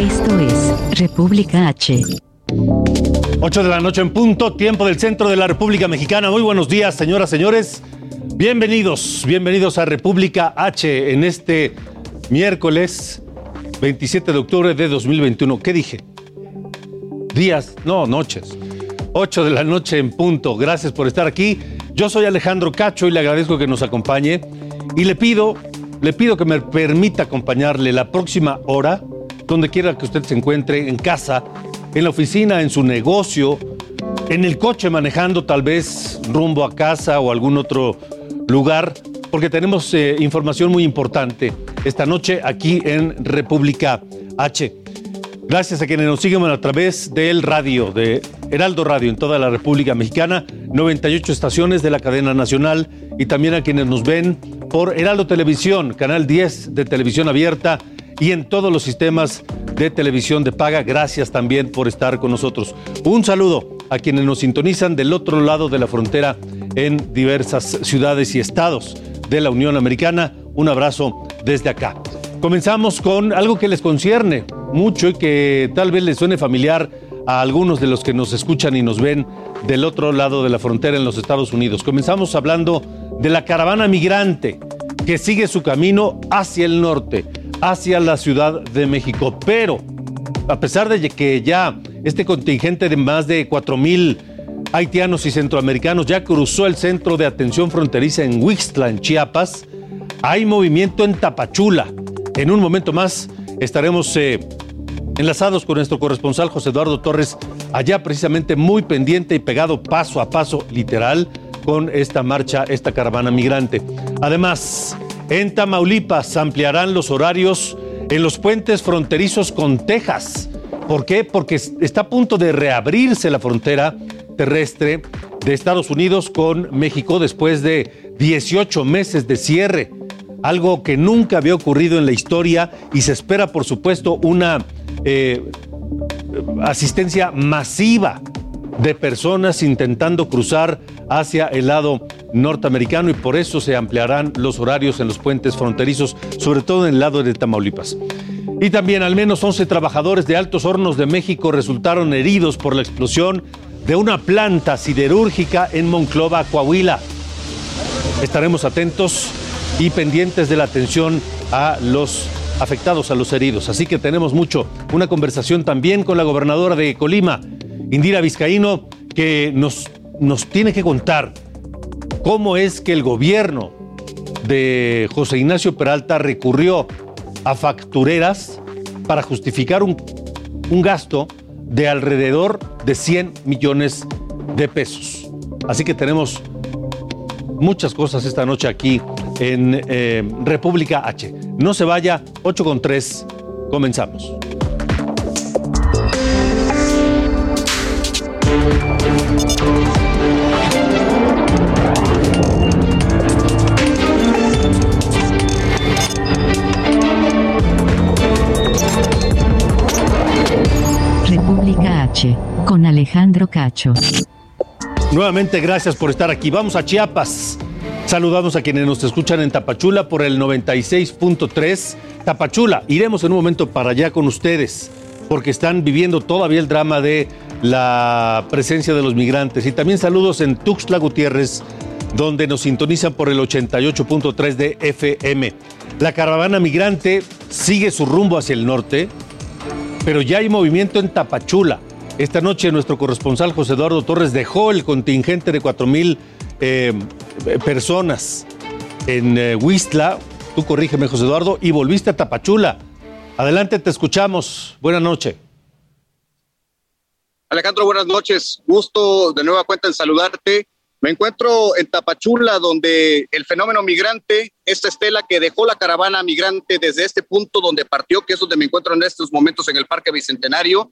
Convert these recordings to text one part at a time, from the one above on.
Esto es República H. 8 de la noche en punto, tiempo del centro de la República Mexicana. Muy buenos días, señoras, señores. Bienvenidos, bienvenidos a República H en este miércoles 27 de octubre de 2021. ¿Qué dije? Días, no, noches. 8 de la noche en punto. Gracias por estar aquí. Yo soy Alejandro Cacho y le agradezco que nos acompañe. Y le pido, le pido que me permita acompañarle la próxima hora, donde quiera que usted se encuentre, en casa, en la oficina, en su negocio, en el coche manejando tal vez rumbo a casa o algún otro lugar, porque tenemos eh, información muy importante esta noche aquí en República H. Gracias a quienes nos siguen a través del radio, de Heraldo Radio en toda la República Mexicana, 98 estaciones de la cadena nacional y también a quienes nos ven por Heraldo Televisión, canal 10 de televisión abierta y en todos los sistemas de televisión de paga. Gracias también por estar con nosotros. Un saludo a quienes nos sintonizan del otro lado de la frontera en diversas ciudades y estados de la Unión Americana. Un abrazo desde acá. Comenzamos con algo que les concierne mucho y que tal vez les suene familiar a algunos de los que nos escuchan y nos ven del otro lado de la frontera en los Estados Unidos. Comenzamos hablando de la caravana migrante que sigue su camino hacia el norte, hacia la Ciudad de México. Pero, a pesar de que ya este contingente de más de 4 mil haitianos y centroamericanos ya cruzó el centro de atención fronteriza en Huixtla, en Chiapas, hay movimiento en Tapachula. En un momento más estaremos eh, enlazados con nuestro corresponsal José Eduardo Torres, allá precisamente muy pendiente y pegado paso a paso, literal, con esta marcha, esta caravana migrante. Además, en Tamaulipas ampliarán los horarios en los puentes fronterizos con Texas. ¿Por qué? Porque está a punto de reabrirse la frontera terrestre de Estados Unidos con México después de 18 meses de cierre algo que nunca había ocurrido en la historia y se espera, por supuesto, una eh, asistencia masiva de personas intentando cruzar hacia el lado norteamericano y por eso se ampliarán los horarios en los puentes fronterizos, sobre todo en el lado de Tamaulipas. Y también al menos 11 trabajadores de Altos Hornos de México resultaron heridos por la explosión de una planta siderúrgica en Monclova, Coahuila. Estaremos atentos y pendientes de la atención a los afectados, a los heridos. Así que tenemos mucho. Una conversación también con la gobernadora de Colima, Indira Vizcaíno, que nos, nos tiene que contar cómo es que el gobierno de José Ignacio Peralta recurrió a factureras para justificar un, un gasto de alrededor de 100 millones de pesos. Así que tenemos muchas cosas esta noche aquí en eh, República H. No se vaya, 8 con 3, comenzamos. Con Alejandro Cacho. Nuevamente, gracias por estar aquí. Vamos a Chiapas. Saludamos a quienes nos escuchan en Tapachula por el 96.3. Tapachula, iremos en un momento para allá con ustedes, porque están viviendo todavía el drama de la presencia de los migrantes. Y también saludos en Tuxtla Gutiérrez, donde nos sintonizan por el 88.3 de FM. La caravana migrante sigue su rumbo hacia el norte, pero ya hay movimiento en Tapachula. Esta noche nuestro corresponsal José Eduardo Torres dejó el contingente de 4 mil eh, personas en eh, Huistla. Tú corrígeme, José Eduardo, y volviste a Tapachula. Adelante, te escuchamos. Buenas noches. Alejandro, buenas noches. Gusto de nueva cuenta en saludarte Me encuentro en Tapachula, donde el fenómeno migrante, esta estela que dejó la caravana migrante desde este punto donde partió, que es donde me encuentro en estos momentos en el Parque Bicentenario,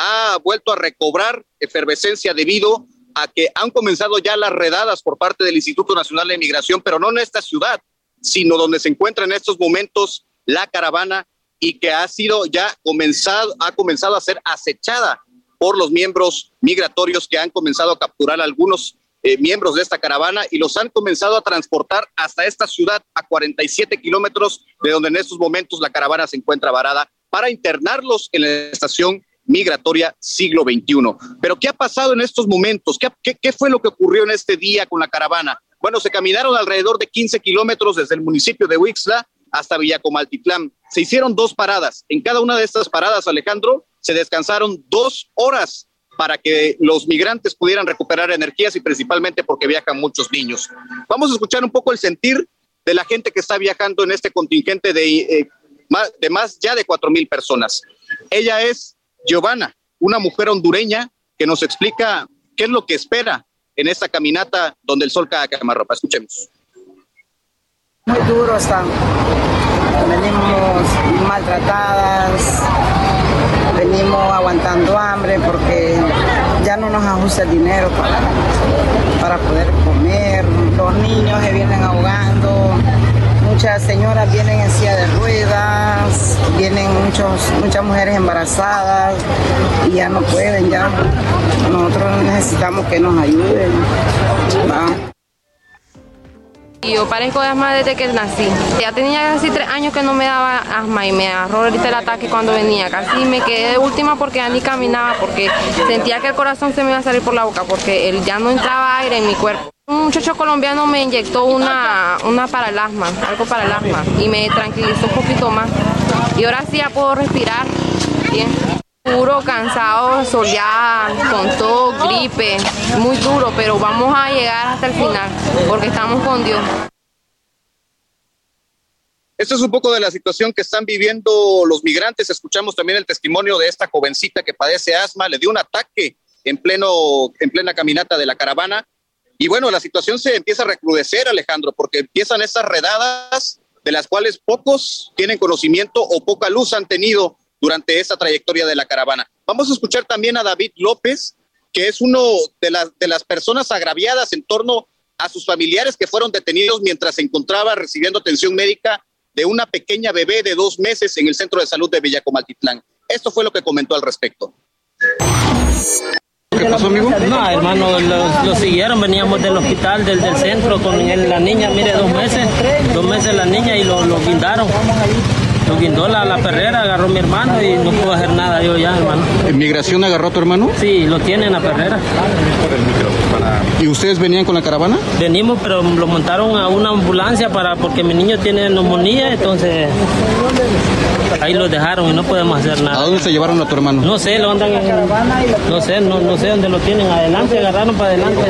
ha vuelto a recobrar efervescencia debido a que han comenzado ya las redadas por parte del Instituto Nacional de Migración, pero no en esta ciudad, sino donde se encuentra en estos momentos la caravana y que ha sido ya comenzado, ha comenzado a ser acechada por los miembros migratorios que han comenzado a capturar algunos eh, miembros de esta caravana y los han comenzado a transportar hasta esta ciudad a 47 kilómetros de donde en estos momentos la caravana se encuentra varada para internarlos en la estación migratoria siglo XXI. Pero ¿qué ha pasado en estos momentos? ¿Qué, qué, fue lo que ocurrió en este día con la caravana? Bueno, se caminaron alrededor de 15 kilómetros desde el municipio de Huixla hasta Villacomaltitlán. Se hicieron dos paradas. En cada una de estas paradas, Alejandro, se descansaron dos horas para que los migrantes pudieran recuperar energías y principalmente porque viajan muchos niños. Vamos a escuchar un poco el sentir de la gente que está viajando en este contingente de, eh, de más ya de cuatro mil personas. Ella es Giovanna, una mujer hondureña que nos explica qué es lo que espera en esta caminata donde el sol cae a ropa. Escuchemos. Muy duro están. Venimos maltratadas, venimos aguantando hambre porque ya no nos ajusta el dinero para, para poder comer. Los niños se vienen ahogando muchas señoras vienen en silla de ruedas, vienen muchas mujeres embarazadas y ya no pueden, ya nosotros necesitamos que nos ayuden. Yo parezco de asma desde que nací. Ya tenía casi tres años que no me daba asma y me agarró ahorita el ataque cuando venía. Casi me quedé de última porque ya ni caminaba, porque sentía que el corazón se me iba a salir por la boca, porque él ya no entraba aire en mi cuerpo. Un muchacho colombiano me inyectó una, una para el asma, algo para el asma, y me tranquilizó un poquito más. Y ahora sí ya puedo respirar bien. Puro, cansado, soleada, con todo, gripe, muy duro, pero vamos a llegar hasta el final, porque estamos con Dios. Esto es un poco de la situación que están viviendo los migrantes. Escuchamos también el testimonio de esta jovencita que padece asma, le dio un ataque en, pleno, en plena caminata de la caravana y bueno, la situación se empieza a recrudecer, Alejandro, porque empiezan esas redadas de las cuales pocos tienen conocimiento o poca luz han tenido durante esta trayectoria de la caravana. Vamos a escuchar también a David López, que es uno de las, de las personas agraviadas en torno a sus familiares que fueron detenidos mientras se encontraba recibiendo atención médica de una pequeña bebé de dos meses en el centro de salud de Villacomaltitlán. Esto fue lo que comentó al respecto. ¿Qué pasó, amigo? No, hermano, lo, siguieron, veníamos del hospital, del, del centro, con la niña, mire, dos meses, dos meses la niña y lo, lo guindaron. Lo guindó la, la perrera, agarró mi hermano y no pudo hacer nada yo ya, hermano. ¿Migración agarró a tu hermano? Sí, lo tiene en la perrera. ¿Y ustedes venían con la caravana? Venimos, pero lo montaron a una ambulancia para porque mi niño tiene neumonía, entonces ahí lo dejaron y no podemos hacer nada. ¿A dónde se llevaron a tu hermano? No sé, lo andan en, no sé, no, no sé dónde lo tienen. Adelante, agarraron para adelante.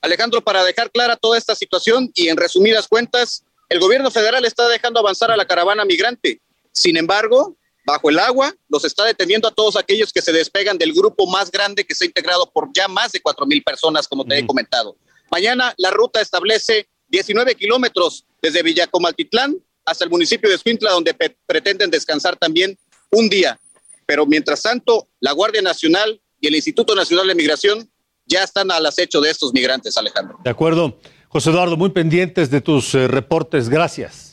Alejandro, para dejar clara toda esta situación y en resumidas cuentas, el gobierno federal está dejando avanzar a la caravana migrante. Sin embargo, bajo el agua, los está deteniendo a todos aquellos que se despegan del grupo más grande que se ha integrado por ya más de cuatro mil personas, como te he comentado. Mañana la ruta establece 19 kilómetros desde Villacomaltitlán hasta el municipio de Escuintla, donde pretenden descansar también un día. Pero mientras tanto, la Guardia Nacional y el Instituto Nacional de Migración ya están al acecho de estos migrantes, Alejandro. De acuerdo. José Eduardo, muy pendientes de tus eh, reportes. Gracias.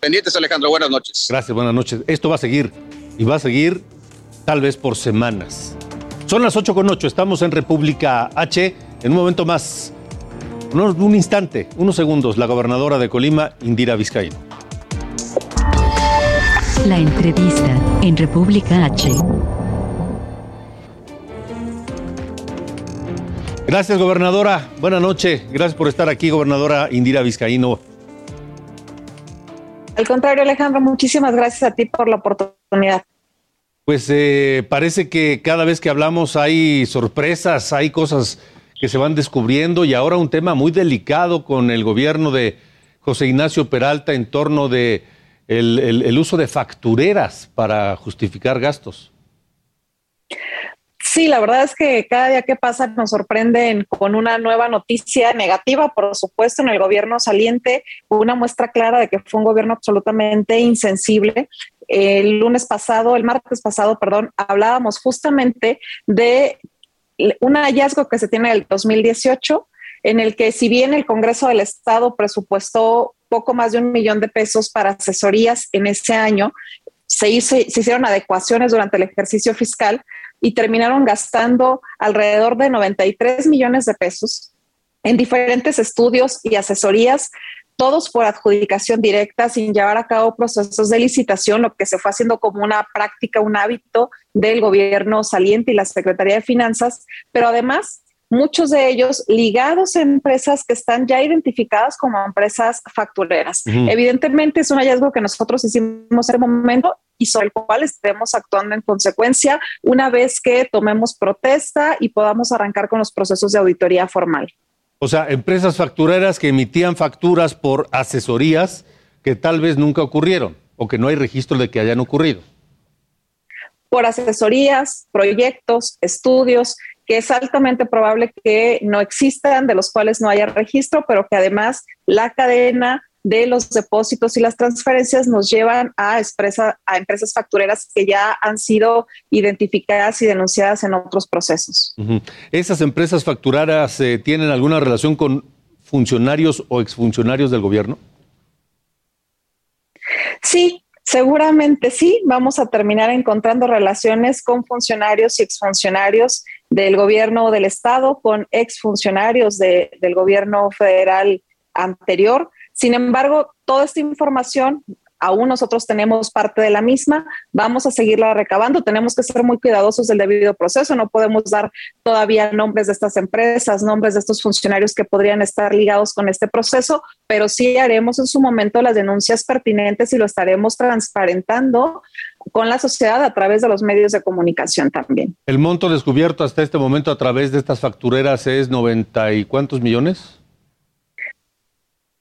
Pendientes, Alejandro. Buenas noches. Gracias, buenas noches. Esto va a seguir y va a seguir tal vez por semanas. Son las 8 con 8. Estamos en República H. En un momento más, un instante, unos segundos, la gobernadora de Colima, Indira Vizcaíno. La entrevista en República H. Gracias, gobernadora. Buenas noches. Gracias por estar aquí, gobernadora Indira Vizcaíno. Al contrario, Alejandro, muchísimas gracias a ti por la oportunidad. Pues eh, parece que cada vez que hablamos hay sorpresas, hay cosas que se van descubriendo y ahora un tema muy delicado con el gobierno de José Ignacio Peralta en torno de el uso de factureras para justificar gastos. Sí, la verdad es que cada día que pasa nos sorprenden con una nueva noticia negativa, por supuesto, en el gobierno saliente, una muestra clara de que fue un gobierno absolutamente insensible. El lunes pasado, el martes pasado, perdón, hablábamos justamente de un hallazgo que se tiene del 2018, en el que si bien el Congreso del Estado presupuestó poco más de un millón de pesos para asesorías en ese año, se, se hicieron adecuaciones durante el ejercicio fiscal, y terminaron gastando alrededor de 93 millones de pesos en diferentes estudios y asesorías, todos por adjudicación directa, sin llevar a cabo procesos de licitación, lo que se fue haciendo como una práctica, un hábito del gobierno saliente y la Secretaría de Finanzas, pero además muchos de ellos ligados a empresas que están ya identificadas como empresas factureras. Evidentemente es un hallazgo que nosotros hicimos en el momento y sobre el cual estaremos actuando en consecuencia una vez que tomemos protesta y podamos arrancar con los procesos de auditoría formal. O sea, empresas factureras que emitían facturas por asesorías que tal vez nunca ocurrieron o que no hay registro de que hayan ocurrido. Por asesorías, proyectos, estudios que es altamente probable que no existan, de los cuales no haya registro, pero que además la cadena de los depósitos y las transferencias nos llevan a, expresa, a empresas factureras que ya han sido identificadas y denunciadas en otros procesos. ¿Esas empresas factureras eh, tienen alguna relación con funcionarios o exfuncionarios del gobierno? Sí, Seguramente sí, vamos a terminar encontrando relaciones con funcionarios y exfuncionarios del gobierno del Estado, con exfuncionarios de, del gobierno federal anterior. Sin embargo, toda esta información aún nosotros tenemos parte de la misma, vamos a seguirla recabando, tenemos que ser muy cuidadosos del debido proceso, no podemos dar todavía nombres de estas empresas, nombres de estos funcionarios que podrían estar ligados con este proceso, pero sí haremos en su momento las denuncias pertinentes y lo estaremos transparentando con la sociedad a través de los medios de comunicación también. El monto descubierto hasta este momento a través de estas factureras es 90 y cuántos millones?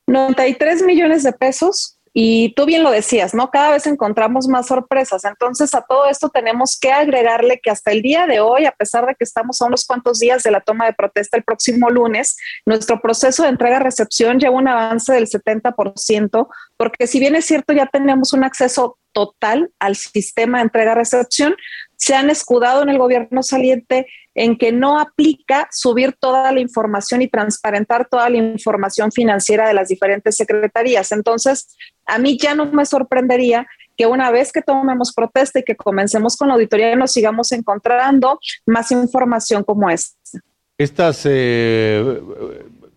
93 millones de pesos y tú bien lo decías, ¿no? Cada vez encontramos más sorpresas. Entonces, a todo esto tenemos que agregarle que hasta el día de hoy, a pesar de que estamos a unos cuantos días de la toma de protesta el próximo lunes, nuestro proceso de entrega-recepción lleva un avance del 70%, porque si bien es cierto, ya tenemos un acceso total al sistema de entrega-recepción, se han escudado en el gobierno saliente en que no aplica subir toda la información y transparentar toda la información financiera de las diferentes secretarías. Entonces, a mí ya no me sorprendería que una vez que tomemos protesta y que comencemos con la auditoría, nos sigamos encontrando más información como esta. Estas, eh,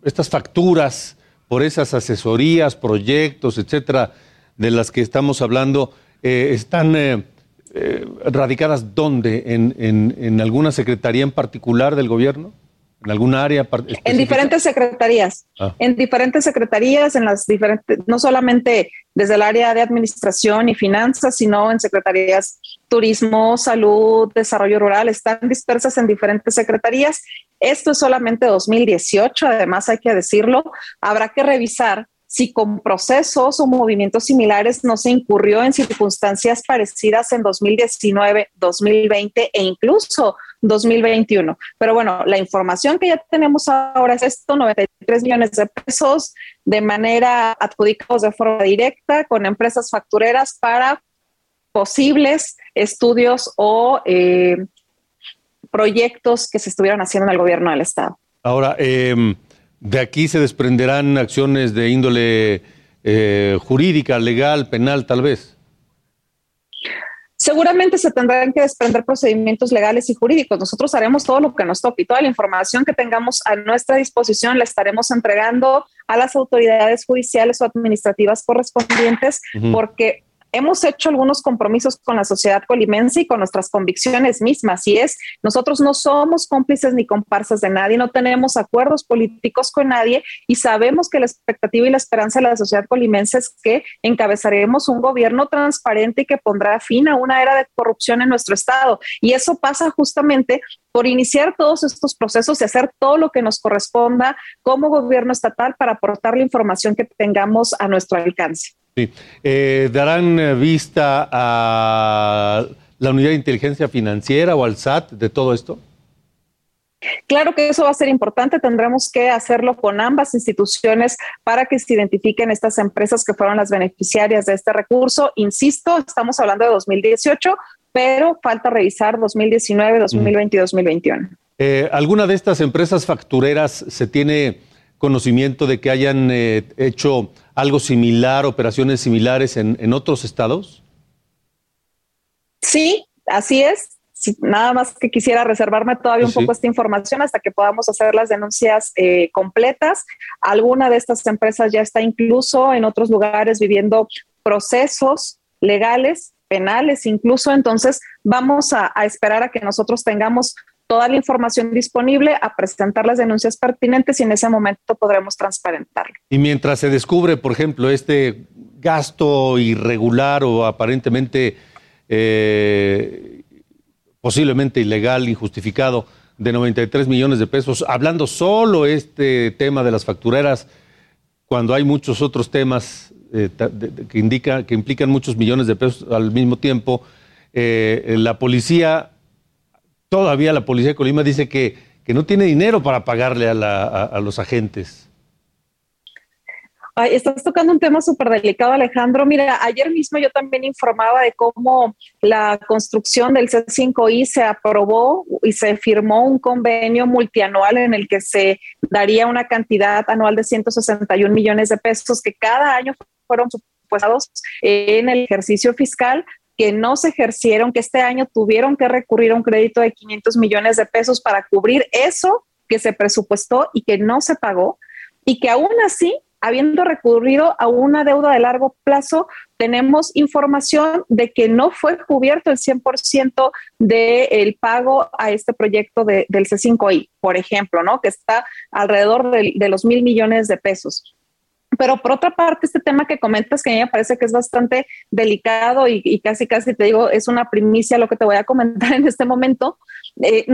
estas facturas por esas asesorías, proyectos, etcétera, de las que estamos hablando, eh, están eh, eh, radicadas dónde? ¿En, en, alguna secretaría en particular del gobierno? ¿En alguna área? En diferentes secretarías. Ah. En diferentes secretarías, en las diferentes, no solamente desde el área de administración y finanzas, sino en secretarías turismo, salud, desarrollo rural, están dispersas en diferentes secretarías. Esto es solamente 2018, además hay que decirlo. Habrá que revisar si con procesos o movimientos similares no se incurrió en circunstancias parecidas en 2019, 2020 e incluso 2021. Pero bueno, la información que ya tenemos ahora es esto, 93 millones de pesos de manera adjudicados de forma directa con empresas factureras para posibles estudios o eh, proyectos que se estuvieran haciendo en el gobierno del Estado. Ahora, eh, de aquí se desprenderán acciones de índole eh, jurídica, legal, penal, tal vez. Seguramente se tendrán que desprender procedimientos legales y jurídicos. Nosotros haremos todo lo que nos toque y toda la información que tengamos a nuestra disposición la estaremos entregando a las autoridades judiciales o administrativas correspondientes, porque hemos hecho algunos compromisos con la sociedad colimense y con nuestras convicciones mismas. Y es, nosotros no somos cómplices ni comparsas de nadie, no tenemos acuerdos políticos con nadie y sabemos que la expectativa y la esperanza de la sociedad colimense es que encabezaremos un gobierno transparente y que pondrá fin a una era de corrupción en nuestro estado. Y eso pasa justamente por iniciar todos estos procesos y hacer todo lo que nos corresponda como gobierno estatal para aportar la información que tengamos a nuestro alcance. Sí. Eh, ¿Darán eh, vista a la unidad de inteligencia financiera o al SAT de todo esto? Claro que eso va a ser importante, tendremos que hacerlo con ambas instituciones para que se identifiquen estas empresas que fueron las beneficiarias de este recurso. Insisto, estamos hablando de 2018, pero falta revisar 2019, 2020 y 2021. Eh, ¿Alguna de estas empresas factureras se tiene conocimiento de que hayan eh, hecho algo similar, operaciones similares en, en otros estados? Sí, así es nada más que quisiera reservarme todavía un poco esta información hasta que podamos hacer las denuncias eh, completas. Alguna de estas empresas ya está incluso en otros lugares viviendo procesos legales, penales incluso. Entonces, vamos a, esperar a que nosotros tengamos toda la información disponible, a presentar las denuncias pertinentes y en ese momento podremos transparentarlo. Y mientras se descubre, por ejemplo, este gasto irregular o aparentemente eh, posiblemente ilegal, injustificado, de 93 millones de pesos, hablando solo este tema de las factureras, cuando hay muchos otros temas eh, que, indica, que implican muchos millones de pesos al mismo tiempo, eh, la policía, todavía la policía de Colima dice que, que no tiene dinero para pagarle a los agentes estás tocando un tema súper delicado, Alejandro. Mira, ayer mismo yo también informaba de cómo la construcción del C5I se aprobó y se firmó un convenio multianual en el que se daría una cantidad anual de 161 millones de pesos que cada año fueron supuestados en el ejercicio fiscal que no se ejercieron, que este año tuvieron que recurrir a un crédito de 500 millones de pesos para cubrir eso que se presupuestó y que no se pagó, y que aún así habiendo recurrido a una deuda de largo plazo, tenemos información de que no fue cubierto el 100% del pago a este proyecto del C5I, por ejemplo, ¿no? Que está alrededor de, los mil millones de pesos. Pero por otra parte, este tema que comentas, que a mí me parece que es bastante delicado y, casi, casi te digo, es una primicia lo que te voy a comentar en este momento. Eh,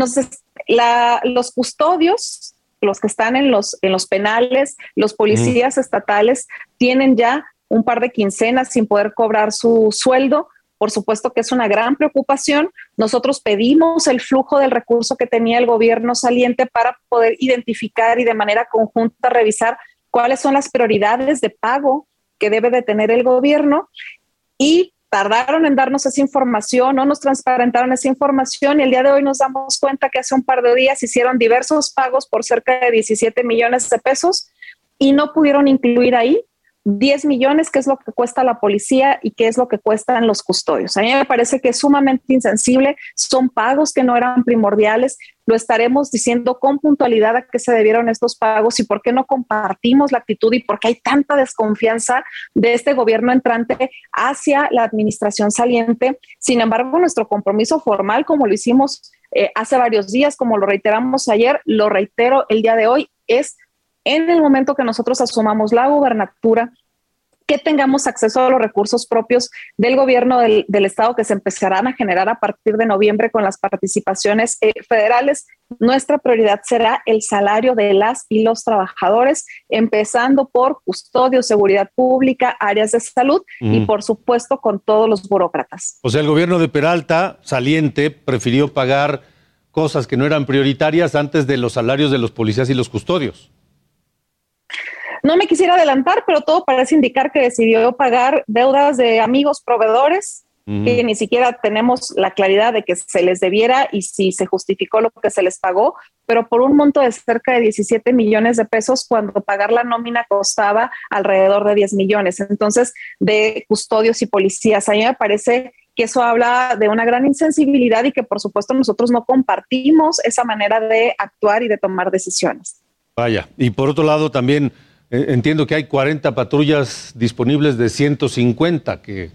los custodios los que están en los, en los penales, los policías estatales, tienen ya un par de quincenas sin poder cobrar su sueldo. Por supuesto que es una gran preocupación. Nosotros pedimos el flujo del recurso que tenía el gobierno saliente para poder identificar y de manera conjunta revisar cuáles son las prioridades de pago que debe de tener el gobierno. Y tardaron en darnos esa información, no nos transparentaron esa información y el día de hoy nos damos cuenta que hace un par de días hicieron diversos pagos por cerca de 17 millones de pesos y no pudieron incluir ahí 10 millones, que es lo que cuesta la policía y qué es lo que cuestan los custodios. A mí me parece que es sumamente insensible, son pagos que no eran primordiales, lo estaremos diciendo con puntualidad a qué se debieron estos pagos y por qué no compartimos la actitud y por qué hay tanta desconfianza de este gobierno entrante hacia la administración saliente. Sin embargo, nuestro compromiso formal, como lo hicimos eh, hace varios días, como lo reiteramos ayer, lo reitero el día de hoy, es en el momento que nosotros asumamos la gubernatura, que tengamos acceso a los recursos propios del gobierno del, Estado que se empezarán a generar a partir de noviembre con las participaciones eh, federales. Nuestra prioridad será el salario de las y los trabajadores, empezando por custodio, seguridad pública, áreas de salud y por supuesto con todos los burócratas. O sea, el gobierno de Peralta, saliente, prefirió pagar cosas que no eran prioritarias antes de los salarios de los policías y los custodios. No me quisiera adelantar, pero todo parece indicar que decidió pagar deudas de amigos proveedores que ni siquiera tenemos la claridad de que se les debiera y si se justificó lo que se les pagó, pero por un monto de cerca de 17 millones de pesos cuando pagar la nómina costaba alrededor de 10 millones. Entonces, de custodios y policías, a mí me parece que eso habla de una gran insensibilidad y que por supuesto nosotros no compartimos esa manera de actuar y de tomar decisiones. Vaya, y por otro lado también entiendo que hay 40 patrullas disponibles de 150 que,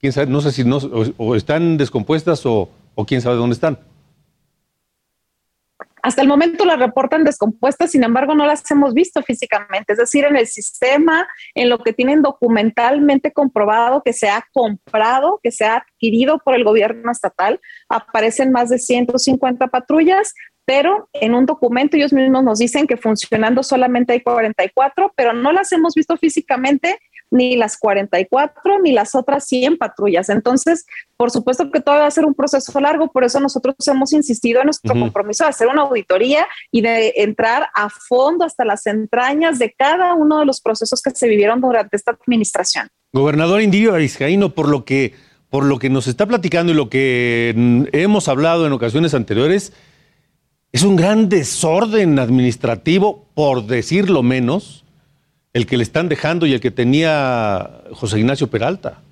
quién sabe, no sé si no, están descompuestas o, quién sabe dónde están. Hasta el momento las reportan descompuestas, sin embargo no las hemos visto físicamente, es decir, en el sistema, en lo que tienen documentalmente comprobado que se ha comprado, que se ha adquirido por el gobierno estatal, aparecen más de 150 patrullas, pero en un documento ellos mismos nos dicen que funcionando solamente hay 44, pero no las hemos visto físicamente ni las 44, ni las otras 100 patrullas. Entonces, por supuesto que todo va a ser un proceso largo, por eso nosotros hemos insistido en nuestro compromiso de hacer una auditoría y de entrar a fondo hasta las entrañas de cada uno de los procesos que se vivieron durante esta administración. Gobernador Indirio Vizcaíno, por lo que por lo que nos está platicando y lo que hemos hablado en ocasiones anteriores, es un gran desorden administrativo, por decirlo menos, el que le están dejando y el que tenía José Ignacio Peralta.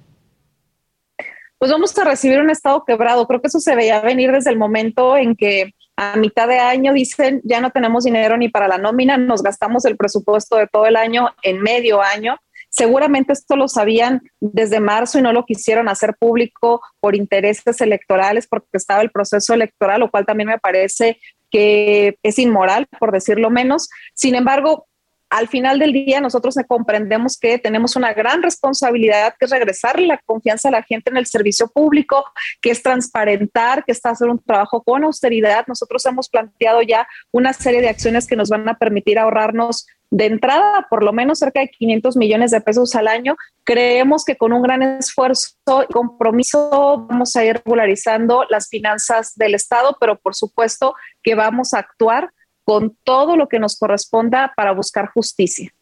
Pues vamos a recibir un estado quebrado. Creo que eso se veía venir desde el momento en que a mitad de año dicen ya no tenemos dinero ni para la nómina, nos gastamos el presupuesto de todo el año en medio año Seguramente esto lo sabían desde marzo y no lo quisieron hacer público por intereses electorales, porque estaba el proceso electoral, lo cual también me parece que es inmoral, por decirlo menos. Sin embargo, al final del día nosotros comprendemos que tenemos una gran responsabilidad que es regresar la confianza a la gente en el servicio público, que es transparentar, que está hacer un trabajo con austeridad. Nosotros hemos planteado ya una serie de acciones que nos van a permitir ahorrarnos de entrada por lo menos cerca de 500 millones de pesos al año. Creemos que con un gran esfuerzo y compromiso vamos a ir regularizando las finanzas del Estado, pero por supuesto que vamos a actuar con todo lo que nos corresponda para buscar justicia.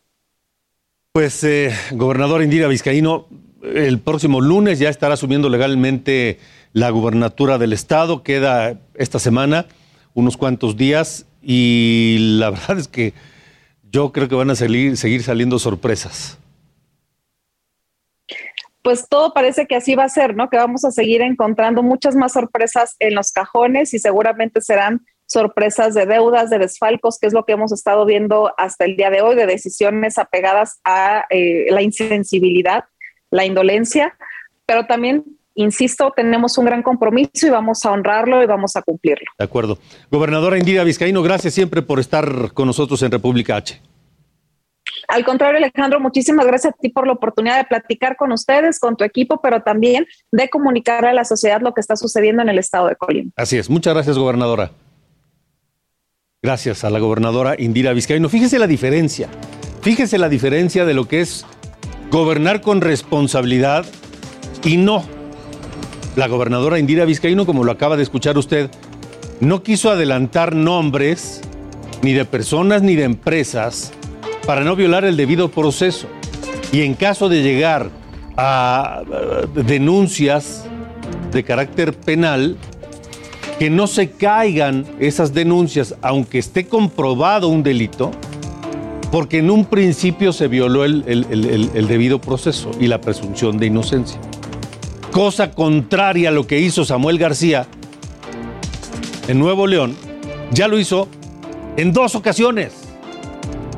Pues, eh, gobernador Indira Vizcaíno, el próximo lunes ya estará asumiendo legalmente la gubernatura del Estado. Queda esta semana unos cuantos días y la verdad es que yo creo que van a salir, seguir saliendo sorpresas. Pues todo parece que así va a ser, ¿no? Que vamos a seguir encontrando muchas más sorpresas en los cajones y seguramente serán sorpresas de deudas, de desfalcos, que es lo que hemos estado viendo hasta el día de hoy, de decisiones apegadas a eh, la insensibilidad, la indolencia, pero también insisto, tenemos un gran compromiso y vamos a honrarlo y vamos a cumplirlo. De acuerdo. Gobernadora Indira Vizcaíno, gracias siempre por estar con nosotros en República H. Al contrario, Alejandro, muchísimas gracias a ti por la oportunidad de platicar con ustedes, con tu equipo, pero también de comunicar a la sociedad lo que está sucediendo en el estado de Colima. Así es. Muchas gracias, gobernadora. Gracias a la gobernadora Indira Vizcaíno. Fíjese la diferencia. Fíjese la diferencia de lo que es gobernar con responsabilidad y no la gobernadora Indira Vizcaíno, como lo acaba de escuchar usted, no quiso adelantar nombres ni de personas ni de empresas para no violar el debido proceso. Y en caso de llegar a denuncias de carácter penal, que no se caigan esas denuncias, aunque esté comprobado un delito, porque en un principio se violó el, el debido proceso y la presunción de inocencia cosa contraria a lo que hizo Samuel García en Nuevo León, ya lo hizo en dos ocasiones.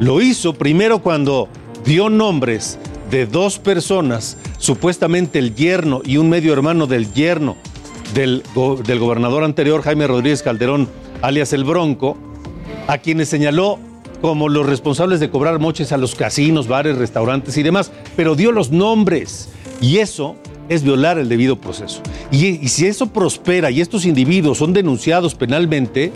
Lo hizo primero cuando dio nombres de dos personas, supuestamente el yerno y un medio hermano del yerno del, del gobernador anterior, Jaime Rodríguez Calderón, alias el Bronco, a quienes señaló como los responsables de cobrar moches a los casinos, bares, restaurantes y demás, pero dio los nombres. Y eso es violar el debido proceso. Y, si eso prospera y estos individuos son denunciados penalmente,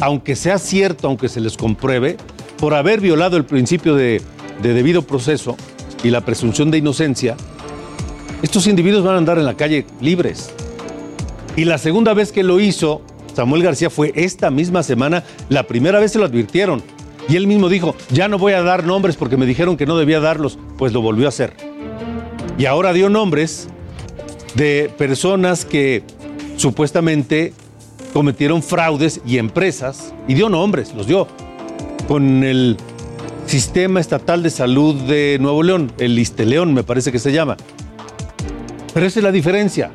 aunque sea cierto, aunque se les compruebe, por haber violado el principio de, de debido proceso y la presunción de inocencia, estos individuos van a andar en la calle libres. Y la segunda vez que lo hizo Samuel García fue esta misma semana, la primera vez se lo advirtieron. Y él mismo dijo, ya no voy a dar nombres porque me dijeron que no debía darlos, pues lo volvió a hacer. Y ahora dio nombres de personas que supuestamente cometieron fraudes y empresas, y dio nombres, los dio, con el Sistema Estatal de Salud de Nuevo León, el Isteleón me parece que se llama. Pero esa es la diferencia.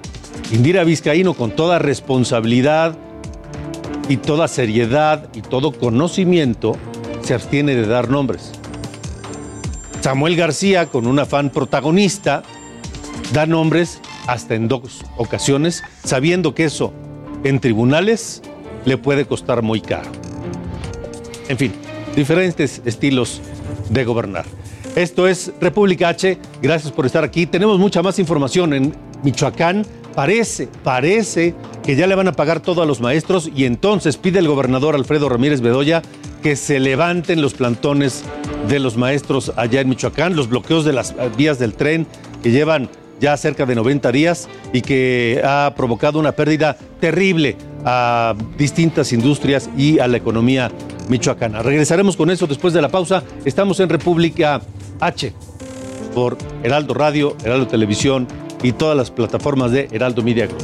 Indira Vizcaíno con toda responsabilidad y toda seriedad y todo conocimiento se abstiene de dar nombres. Samuel García, con un afán protagonista, da nombres hasta en dos ocasiones, sabiendo que eso en tribunales le puede costar muy caro. En fin, diferentes estilos de gobernar. Esto es República H, gracias por estar aquí. Tenemos mucha más información en Michoacán. Parece, parece que ya le van a pagar todo a los maestros y entonces pide el gobernador Alfredo Ramírez Bedoya que se levanten los plantones de los maestros allá en Michoacán, los bloqueos de las vías del tren que llevan ya cerca de 90 días y que ha provocado una pérdida terrible a distintas industrias y a la economía michoacana. Regresaremos con eso después de la pausa. Estamos en República H por Heraldo Radio, Heraldo Televisión y todas las plataformas de Heraldo Media Group.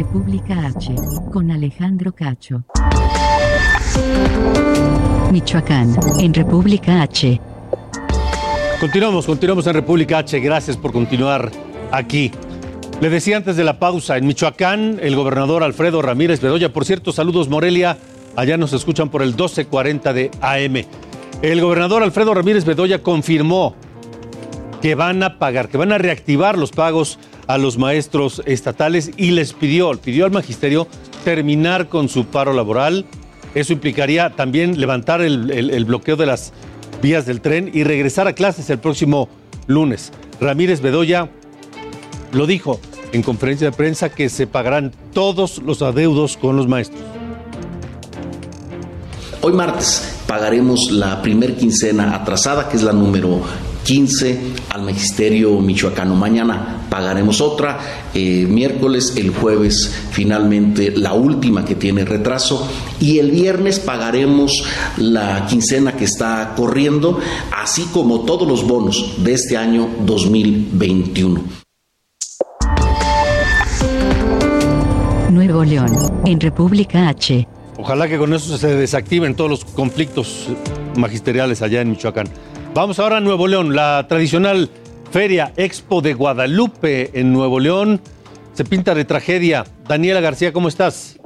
República H, con Alejandro Cacho. Michoacán, en República H. Continuamos, continuamos en República H. Gracias por continuar aquí. Le decía antes de la pausa, en Michoacán, el gobernador Alfredo Ramírez Bedoya, por cierto, saludos Morelia, allá nos escuchan por el 1240 de AM. El gobernador Alfredo Ramírez Bedoya confirmó que van a pagar, que van a reactivar los pagos a los maestros estatales y les pidió, pidió al magisterio terminar con su paro laboral. Eso implicaría también levantar el, el- bloqueo de las vías del tren y regresar a clases el próximo lunes. Ramírez Bedoya lo dijo en conferencia de prensa que se pagarán todos los adeudos con los maestros. Hoy martes pagaremos la primer quincena atrasada, que es la número 15 al Magisterio Michoacano. Mañana pagaremos otra, eh, miércoles, el jueves finalmente la última que tiene retraso y el viernes pagaremos la quincena que está corriendo, así como todos los bonos de este año 2021. Nuevo León, en República H. Ojalá que con eso se desactiven todos los conflictos magisteriales allá en Michoacán. Vamos ahora a Nuevo León, la tradicional Feria Expo de Guadalupe en Nuevo León. Se pinta de tragedia. Daniela García, ¿cómo estás?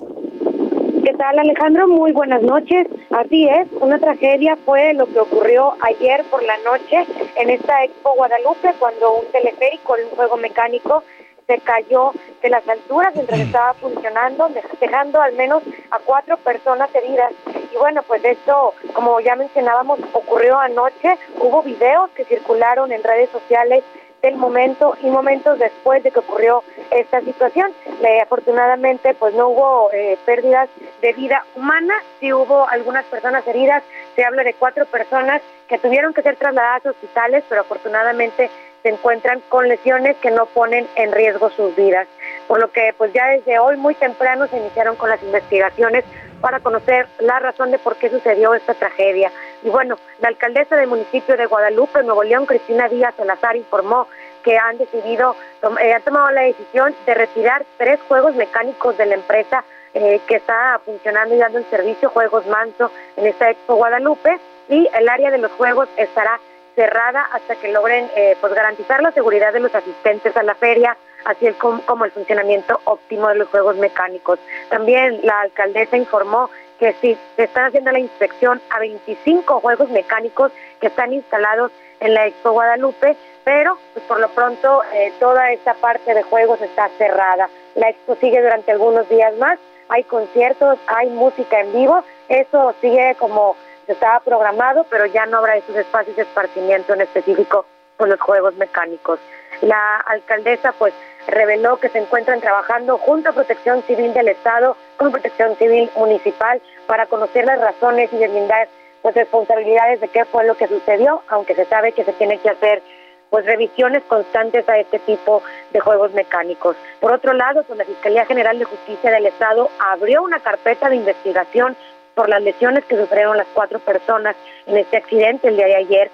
¿Qué tal Alejandro? Muy buenas noches. Así es, una tragedia fue lo que ocurrió ayer por la noche en esta Expo Guadalupe cuando un teleférico, un juego mecánico, se cayó de las alturas mientras estaba funcionando, dej- dejando al menos a cuatro personas heridas. Y bueno, pues esto, como ya mencionábamos, ocurrió anoche. Hubo videos que circularon en redes sociales del momento y momentos después de que ocurrió esta situación. Eh, afortunadamente, pues no hubo eh, pérdidas de vida humana, sí hubo algunas personas heridas. Se habla de cuatro personas que tuvieron que ser trasladadas a hospitales, pero afortunadamente se encuentran con lesiones que no ponen en riesgo sus vidas. Por lo que, pues ya desde hoy muy temprano se iniciaron con las investigaciones para conocer la razón de por qué sucedió esta tragedia. Y bueno, la alcaldesa del municipio de Guadalupe, Nuevo León, Cristina Díaz Salazar, informó que han decidido, eh, han tomado la decisión de retirar tres juegos mecánicos de la empresa eh, que está funcionando y dando el servicio, Juegos Manso, en esta Expo Guadalupe, y el área de los juegos estará cerrada hasta que logren eh, pues garantizar la seguridad de los asistentes a la feria, así el com- como el funcionamiento óptimo de los juegos mecánicos. También la alcaldesa informó que sí, se están haciendo la inspección a 25 juegos mecánicos que están instalados en la Expo Guadalupe, pero pues por lo pronto eh, toda esta parte de juegos está cerrada. La Expo sigue durante algunos días más, hay conciertos, hay música en vivo, eso sigue como estaba programado, pero ya no habrá esos espacios de esparcimiento en específico con los juegos mecánicos. La alcaldesa pues reveló que se encuentran trabajando junto a Protección Civil del Estado con Protección Civil Municipal para conocer las razones y deslindar pues responsabilidades de qué fue lo que sucedió, aunque se sabe que se tiene que hacer pues revisiones constantes a este tipo de juegos mecánicos. Por otro lado, pues la Fiscalía General de Justicia del Estado abrió una carpeta de investigación por las lesiones que sufrieron las cuatro personas en este accidente el día de ayer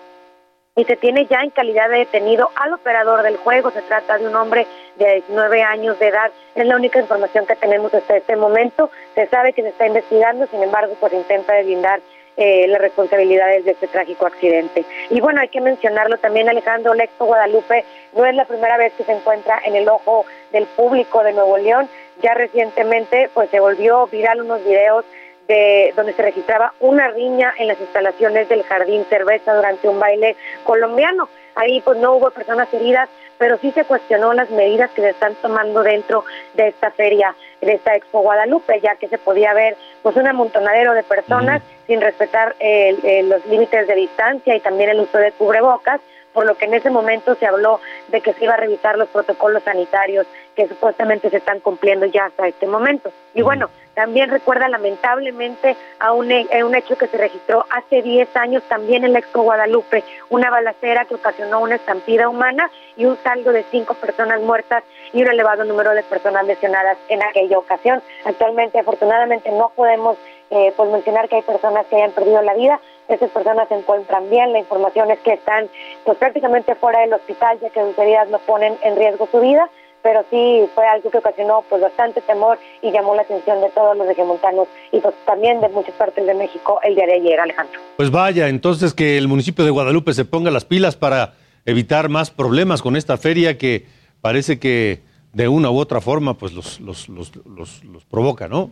y se tiene ya en calidad de detenido al operador del juego. Se trata de un hombre de 19 años de edad. Es la única información que tenemos hasta este momento. Se sabe que se está investigando, sin embargo, pues intenta deslindar eh, las responsabilidades de este trágico accidente. Y bueno, hay que mencionarlo también, Alejandro Lexo Guadalupe no es la primera vez que se encuentra en el ojo del público de Nuevo León. Ya recientemente pues se volvió viral unos videos de, donde se registraba una riña en las instalaciones del Jardín Cerveza durante un baile colombiano. Ahí pues no hubo personas heridas, pero sí se cuestionó las medidas que se están tomando dentro de esta feria, de esta Expo Guadalupe, ya que se podía ver pues un amontonadero de personas sin respetar los límites de distancia y también el uso de cubrebocas, por lo que en ese momento se habló de que se iba a revisar los protocolos sanitarios que supuestamente se están cumpliendo ya hasta este momento. Y bueno, también recuerda lamentablemente a un, un hecho que se registró hace 10 años también en la Expo Guadalupe, una balacera que ocasionó una estampida humana y un saldo de cinco personas muertas y un elevado número de personas lesionadas en aquella ocasión. Actualmente, afortunadamente, no podemos eh, pues mencionar que hay personas que hayan perdido la vida. Esas personas se encuentran bien. La información es que están pues prácticamente fuera del hospital, ya que sus heridas no ponen en riesgo su vida. Pero sí fue algo que ocasionó pues bastante temor y llamó la atención de todos los regiomontanos y pues también de muchas partes de México el día de ayer, Alejandro. Pues vaya, entonces que el municipio de Guadalupe se ponga las pilas para evitar más problemas con esta feria que parece que de una u otra forma pues los, los, los, los, los provoca, ¿no?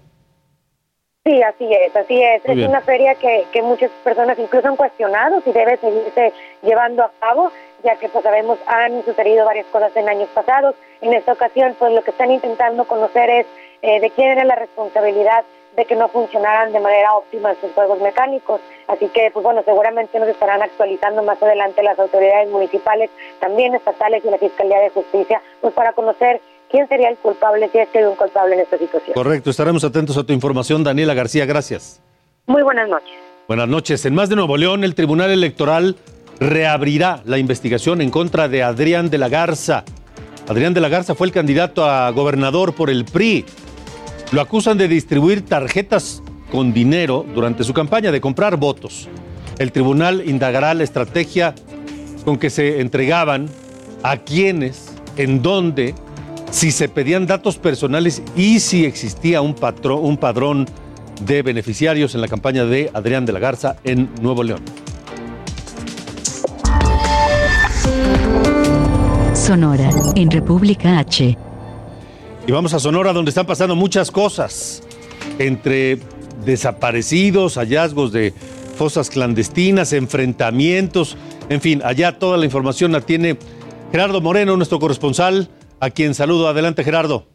Sí, así es, así es. es una feria que, que muchas personas incluso han cuestionado si debe seguirse llevando a cabo, ya que pues sabemos han sucedido varias cosas en años pasados. En esta ocasión, pues lo que están intentando conocer es eh, de quién era la responsabilidad de que no funcionaran de manera óptima sus juegos mecánicos. Así que, pues bueno, seguramente nos estarán actualizando más adelante las autoridades municipales, también estatales y la Fiscalía de Justicia, pues para conocer quién sería el culpable, si es que hay un culpable en esta situación. Correcto, estaremos atentos a tu información, Daniela García, gracias. Muy buenas noches. Buenas noches. En más de Nuevo León, el Tribunal Electoral reabrirá la investigación en contra de Adrián de la Garza. Adrián de la Garza fue el candidato a gobernador por el PRI. Lo acusan de distribuir tarjetas con dinero durante su campaña, de comprar votos. El tribunal indagará la estrategia con que se entregaban, a quiénes, en dónde si se pedían datos personales y si existía un, patrón, un padrón de beneficiarios en la campaña de Adrián de la Garza en Nuevo León. Sonora, en República H. Y vamos a Sonora donde están pasando muchas cosas, entre desaparecidos, hallazgos de fosas clandestinas, enfrentamientos, en fin, allá toda la información la tiene Gerardo Moreno, nuestro corresponsal a quien saludo. Adelante, Gerardo.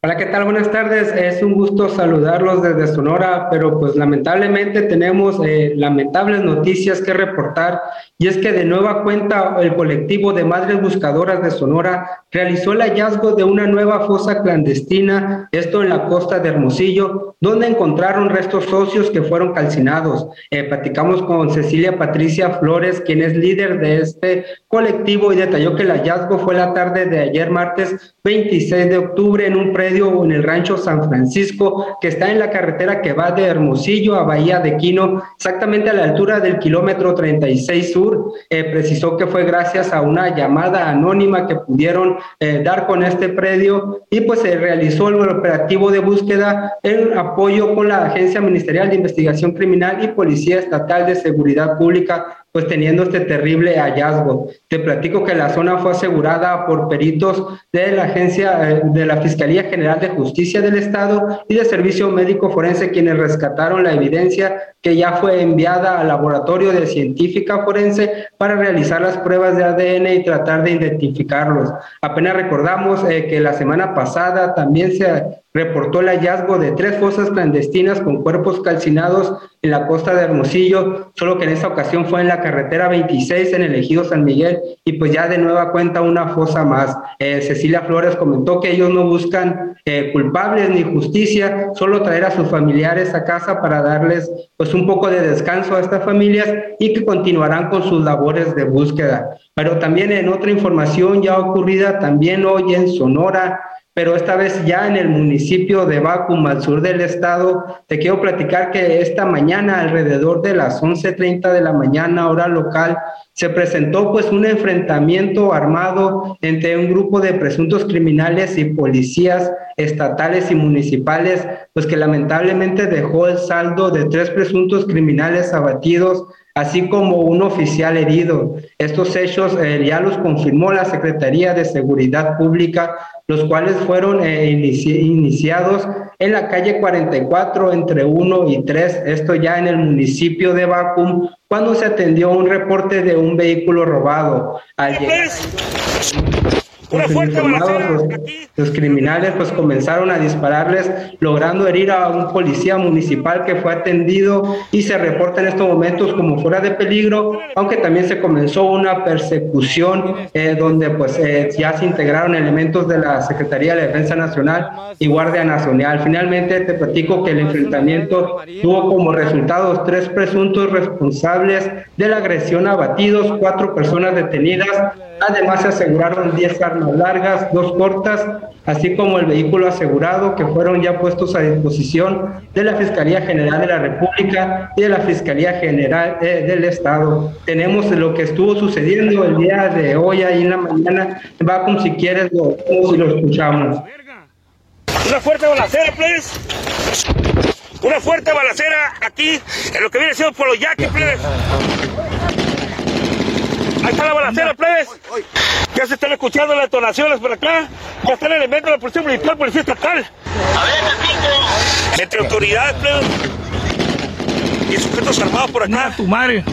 Hola, ¿qué tal? Buenas tardes. Es un gusto saludarlos desde Sonora, pero pues lamentablemente tenemos eh, lamentables noticias que reportar y es que de nueva cuenta el colectivo de Madres Buscadoras de Sonora realizó el hallazgo de una nueva fosa clandestina, esto en la costa de Hermosillo, donde encontraron restos socios que fueron calcinados. Eh, platicamos con Cecilia Patricia Flores, quien es líder de este colectivo y detalló que el hallazgo fue la tarde de ayer martes 26 de octubre en un predio en el rancho San Francisco que está en la carretera que va de Hermosillo a Bahía de Quino, exactamente a la altura del kilómetro 36 sur. Eh, precisó que fue gracias a una llamada anónima que pudieron eh, dar con este predio y pues se realizó el operativo de búsqueda en apoyo con la Agencia Ministerial de Investigación Criminal y Policía Estatal de Seguridad Pública pues teniendo este terrible hallazgo. Te platico que la zona fue asegurada por peritos de la agencia eh, de la Fiscalía General de Justicia del Estado y de Servicio Médico Forense quienes rescataron la evidencia que ya fue enviada al laboratorio de científica forense para realizar las pruebas de ADN y tratar de identificarlos. Apenas recordamos eh, que la semana pasada también se reportó el hallazgo de tres fosas clandestinas con cuerpos calcinados en la costa de Hermosillo, solo que en esta ocasión fue en la carretera 26 en el ejido San Miguel y pues ya de nueva cuenta una fosa más. Eh, Cecilia Flores comentó que ellos no buscan eh, culpables ni justicia, solo traer a sus familiares a casa para darles pues un poco de descanso a estas familias y que continuarán con sus labores de búsqueda. Pero también en otra información ya ocurrida también hoy en Sonora, pero esta vez ya en el municipio de Bacum, al sur del estado. Te quiero platicar que esta mañana, alrededor de las 11.30 de la mañana, hora local, se presentó pues un enfrentamiento armado entre un grupo de presuntos criminales y policías estatales y municipales, pues que lamentablemente dejó el saldo de tres presuntos criminales abatidos así como un oficial herido. Estos hechos eh, ya los confirmó la Secretaría de Seguridad Pública, los cuales fueron eh, iniciados en la calle 44 entre 1 y 3, esto ya en el municipio de Bacum, cuando se atendió un reporte de un vehículo robado. Al llegar los, criminales pues comenzaron a dispararles, logrando herir a un policía municipal que fue atendido y se reporta en estos momentos como fuera de peligro, aunque también se comenzó una persecución eh, donde pues eh, ya se integraron elementos de la Secretaría de Defensa Nacional y Guardia Nacional. Finalmente te platico que el enfrentamiento tuvo como resultados tres presuntos responsables de la agresión abatidos, cuatro personas detenidas, además se aseguraron 10 armas largas, dos cortas, así como el vehículo asegurado que fueron ya puestos a disposición de la Fiscalía General de la República y de la Fiscalía General eh, del Estado. Tenemos lo que estuvo sucediendo el día de hoy, ahí en la mañana. Va como si quieres, lo, si lo escuchamos. Una fuerte balacera, please. Una fuerte balacera aquí, en lo que viene siendo por los yaquis, please. Ahí está la balacera, plebes. Ya se están escuchando las detonaciones por acá. Ya están elementos de la Policía Militar, Policía Estatal. A ver, Entre autoridades, plebes. Y sujetos armados por acá. tu madre.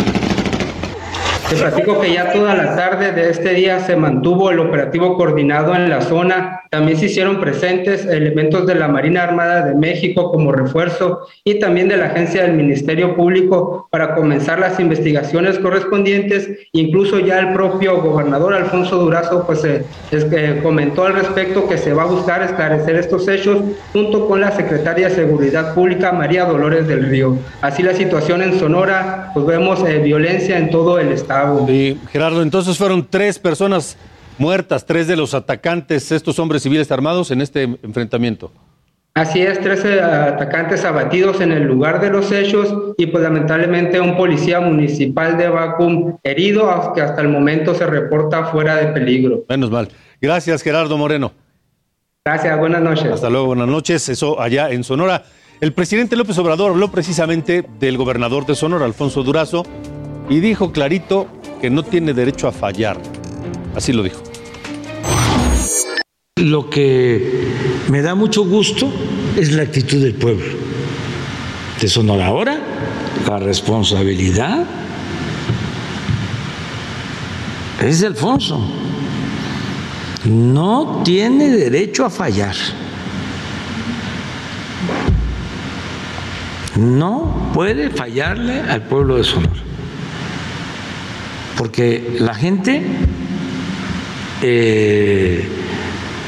Te platico que ya toda la tarde de este día se mantuvo el operativo coordinado en la zona. También se hicieron presentes elementos de la Marina Armada de México como refuerzo y también de la Agencia del Ministerio Público para comenzar las investigaciones correspondientes. Incluso ya el propio gobernador Alfonso Durazo pues eh, comentó al respecto que se va a buscar esclarecer estos hechos junto con la secretaria de Seguridad Pública María Dolores del Río. Así la situación en Sonora, pues vemos eh, violencia en todo el estado. Sí, Gerardo, entonces fueron tres personas muertas, tres de los atacantes, estos hombres civiles armados, en este enfrentamiento. Así es, 13 atacantes abatidos en el lugar de los hechos y pues lamentablemente un policía municipal de Bacum herido, que hasta el momento se reporta fuera de peligro. Menos mal. Gracias, Gerardo Moreno. Gracias, buenas noches. Hasta luego, buenas noches. Eso allá en Sonora. El presidente López Obrador habló precisamente del gobernador de Sonora, Alfonso Durazo, y dijo clarito que no tiene derecho a fallar. Así lo dijo. Lo que me da mucho gusto es la actitud del pueblo de Sonora. Ahora, la responsabilidad es Alfonso. No tiene derecho a fallar. No puede fallarle al pueblo de Sonora porque la gente eh,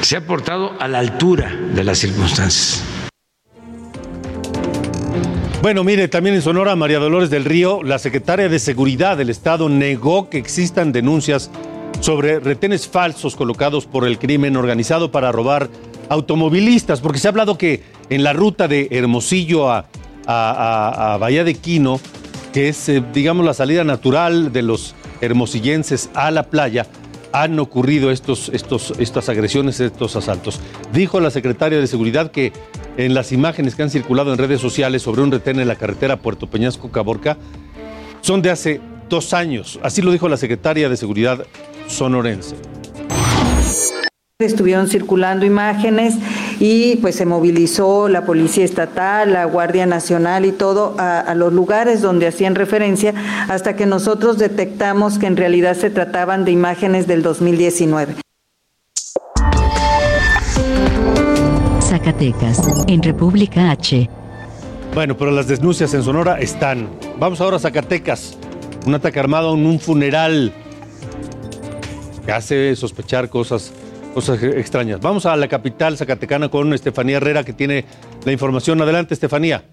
se ha portado a la altura de las circunstancias. Bueno, mire, también en Sonora, María Dolores del Río, la secretaria de Seguridad del Estado negó que existan denuncias sobre retenes falsos colocados por el crimen organizado para robar automovilistas, porque se ha hablado que en la ruta de Hermosillo a, a Bahía de Quino, que es, eh, digamos, la salida natural de los hermosillenses a la playa, han ocurrido estos, estos, estas agresiones, estos asaltos. Dijo la secretaria de Seguridad que en las imágenes que han circulado en redes sociales sobre un retén en la carretera Puerto Peñasco Caborca son de hace dos años. Así lo dijo la secretaria de Seguridad sonorense. Estuvieron circulando imágenes y pues se movilizó la Policía Estatal, la Guardia Nacional y todo a, a, los lugares donde hacían referencia hasta que nosotros detectamos que en realidad se trataban de imágenes del 2019. Zacatecas, en República H. Bueno, pero las denuncias en Sonora están. Vamos ahora a Zacatecas. Un ataque armado en un funeral que hace sospechar cosas, cosas extrañas. Vamos a la capital zacatecana con Estefanía Herrera que tiene la información. Adelante, Estefanía.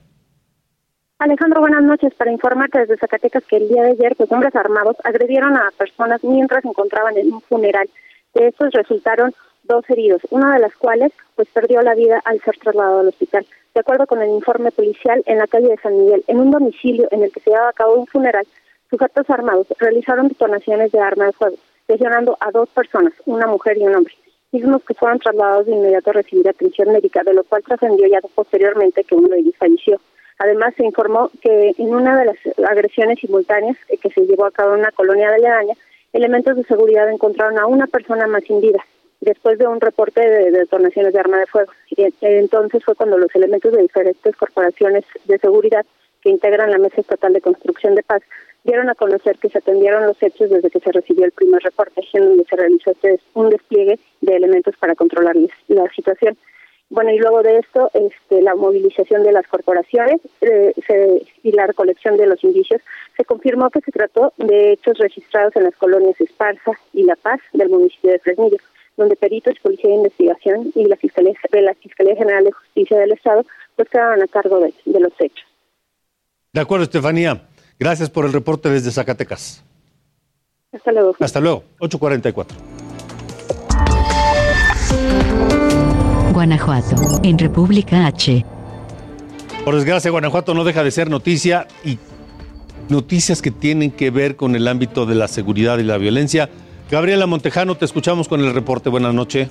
Alejandro, buenas noches. Para informarte desde Zacatecas que el día de ayer, pues hombres armados agredieron a personas mientras se encontraban en un funeral. De estos resultaron dos heridos, una de las cuales pues perdió la vida al ser trasladado al hospital. De acuerdo con el informe policial, en la calle de San Miguel, en un domicilio en el que se llevaba a cabo un funeral, sujetos armados realizaron detonaciones de arma de fuego, lesionando a dos personas, una mujer y un hombre, mismos que fueron trasladados de inmediato a recibir atención médica, de lo cual trascendió ya posteriormente que uno de ellos falleció. Además, se informó que en una de las agresiones simultáneas que se llevó a cabo en una colonia de aledaña, elementos de seguridad encontraron a una persona más sin vida después de un reporte de detonaciones de arma de fuego. Entonces fue cuando los elementos de diferentes corporaciones de seguridad que integran la Mesa Estatal de Construcción de Paz dieron a conocer que se atendieron los hechos desde que se recibió el primer reporte, en donde se realizó este, un despliegue de elementos para controlar la situación. Bueno, y luego de esto, este, la movilización de las corporaciones eh, y la recolección de los indicios, se confirmó que se trató de hechos registrados en las colonias Esparza y La Paz del municipio de Fresnillo donde peritos, policía de investigación y la Fiscalía, de la Fiscalía General de Justicia del Estado pues quedaron a cargo de, de los hechos. De acuerdo, Estefanía. Gracias por el reporte desde Zacatecas. Hasta luego. Hasta luego. 844. Guanajuato, en República H. Por desgracia, Guanajuato no deja de ser noticia y noticias que tienen que ver con el ámbito de la seguridad y la violencia. Gabriela Montejano, te escuchamos con el reporte. Buenas noches.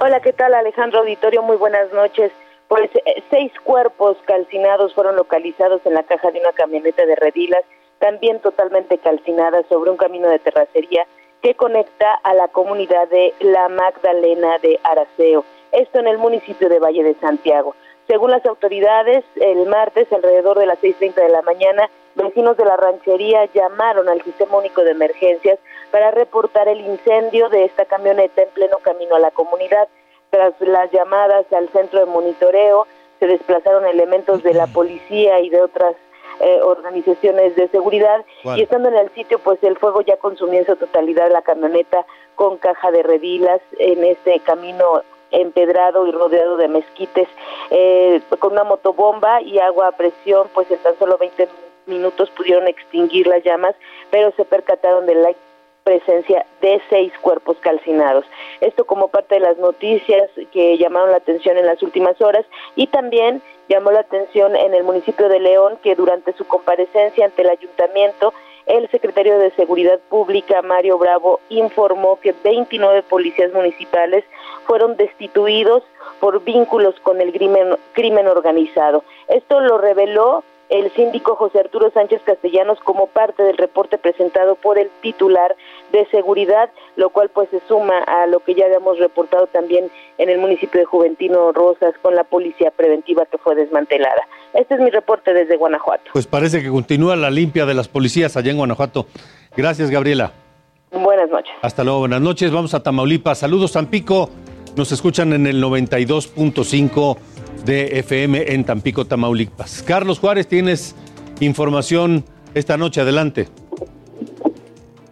Hola, ¿qué tal Alejandro Auditorio? Muy buenas noches. Pues eh, seis cuerpos calcinados fueron localizados en la caja de una camioneta de Redilas, también totalmente calcinadas sobre un camino de terracería que conecta a la comunidad de La Magdalena de Araceo, esto en el municipio de Valle de Santiago. Según las autoridades, el martes, alrededor de las 6.30 de la mañana, vecinos de la ranchería llamaron al Sistema Único de Emergencias para reportar el incendio de esta camioneta en pleno camino a la comunidad. Tras las llamadas al centro de monitoreo, se desplazaron elementos de la policía y de otras eh, organizaciones de seguridad. Y estando en el sitio pues el fuego ya consumió en su totalidad la camioneta con caja de redilas en este camino empedrado y rodeado de mezquites eh, con una motobomba y agua a presión pues en tan solo 20 minutos pudieron extinguir las llamas pero se percataron de la presencia de seis cuerpos calcinados. Esto como parte de las noticias que llamaron la atención en las últimas horas y también llamó la atención en el municipio de León que durante su comparecencia ante el ayuntamiento el secretario de Seguridad Pública, Mario Bravo, informó que 29 policías municipales fueron destituidos por vínculos con el crimen, crimen organizado. Esto lo reveló el síndico José Arturo Sánchez Castellanos como parte del reporte presentado por el titular de seguridad, lo cual pues se suma a lo que ya habíamos reportado también en el municipio de Juventino Rosas con la policía preventiva que fue desmantelada. Este es mi reporte desde Guanajuato. Pues parece que continúa la limpia de las policías allá en Guanajuato. Gracias, Gabriela. Buenas noches. Hasta luego, buenas noches. Vamos a Tamaulipas. Saludos, Tampico. Nos escuchan en el 92.5 de FM en Tampico, Tamaulipas. Carlos Juárez, tienes información esta noche. Adelante.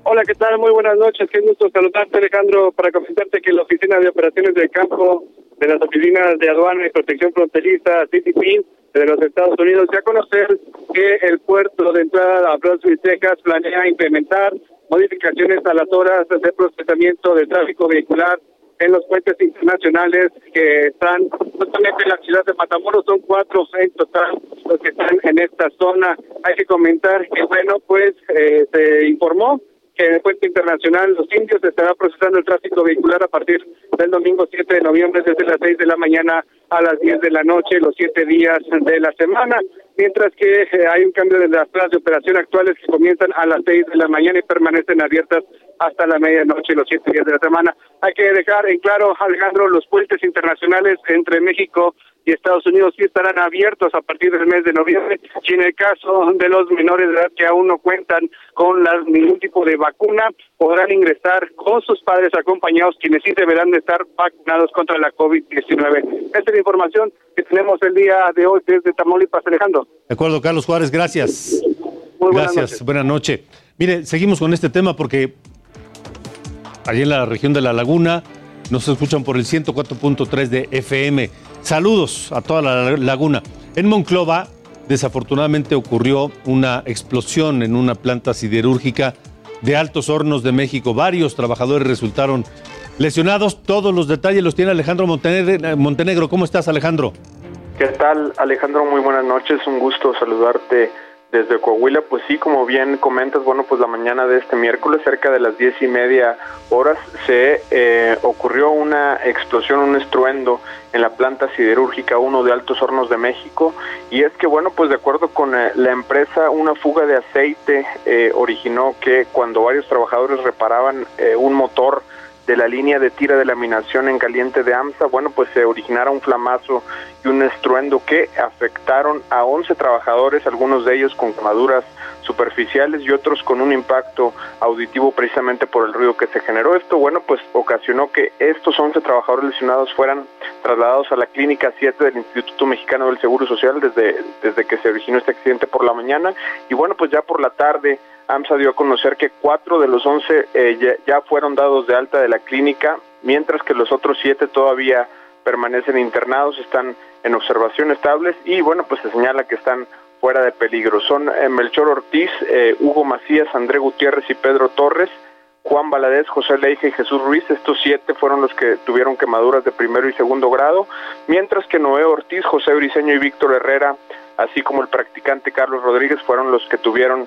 Hola, ¿qué tal? Muy buenas noches. Qué gusto saludarte, Alejandro, para comentarte que la Oficina de Operaciones del Campo de las Oficinas de Aduana y Protección Fronteriza, CTP, de los Estados Unidos, ya conocer que el puerto de entrada a Brownsville, Texas, planea implementar modificaciones a las horas de procesamiento de tráfico vehicular en los puentes internacionales que están justamente en la ciudad de Matamoros. Son cuatro en total los que están en esta zona. Hay que comentar que, bueno, pues eh, se informó que en el puente internacional Los Indios estará procesando el tráfico vehicular a partir del domingo 7 de noviembre desde las 6 de la mañana a las 10 de la noche, los siete días de la semana, mientras que eh, hay un cambio de las planas de operación actuales que comienzan a las 6 de la mañana y permanecen abiertas hasta la medianoche, los siete días de la semana. Hay que dejar en claro, Alejandro, los puentes internacionales entre México y Estados Unidos sí estarán abiertos a partir del mes de noviembre y en el caso de los menores de edad que aún no cuentan con la, ningún tipo de vacuna podrán ingresar con sus padres acompañados quienes sí deberán de estar vacunados contra la COVID-19. Esta es la información que tenemos el día de hoy desde Tamaulipas, Alejandro. De acuerdo, Carlos Juárez, gracias. Muy buenas gracias, noches. buenas noches. Mire, seguimos con este tema porque allí en la región de La Laguna nos escuchan por el 104.3 de FM. Saludos a toda la laguna. En Monclova, desafortunadamente ocurrió una explosión en una planta siderúrgica de Altos Hornos de México. Varios trabajadores resultaron lesionados. Todos los detalles los tiene Alejandro Montenegro. ¿Cómo estás, Alejandro? ¿Qué tal, Alejandro? Muy buenas noches. Un gusto saludarte desde Coahuila. Pues sí, como bien comentas, bueno, pues la mañana de este miércoles, cerca de las diez y media horas, se eh, ocurrió una explosión, un estruendo en la planta siderúrgica 1 de Altos Hornos de México. Y es que, bueno, pues de acuerdo con eh, la empresa, una fuga de aceite eh, originó que cuando varios trabajadores reparaban eh, un motor, de la línea de tira de laminación en caliente de AMSA, bueno, pues se originara un flamazo y un estruendo que afectaron a 11 trabajadores, algunos de ellos con quemaduras superficiales y otros con un impacto auditivo precisamente por el ruido que se generó. Esto, bueno, pues ocasionó que estos 11 trabajadores lesionados fueran trasladados a la clínica 7 del Instituto Mexicano del Seguro Social desde, desde que se originó este accidente por la mañana. Y bueno, pues ya por la tarde AMSA dio a conocer que cuatro de los 11 eh, ya, ya fueron dados de alta de la clínica, mientras que los otros siete todavía permanecen internados, están en observación estables y bueno, pues se señala que están fuera de peligro. Son eh, Melchor Ortiz, eh, Hugo Macías, André Gutiérrez y Pedro Torres, Juan Valadez, José Leija y Jesús Ruiz. Estos siete fueron los que tuvieron quemaduras de primero y segundo grado, mientras que Noé Ortiz, José Briceño y Víctor Herrera, así como el practicante Carlos Rodríguez, fueron los que tuvieron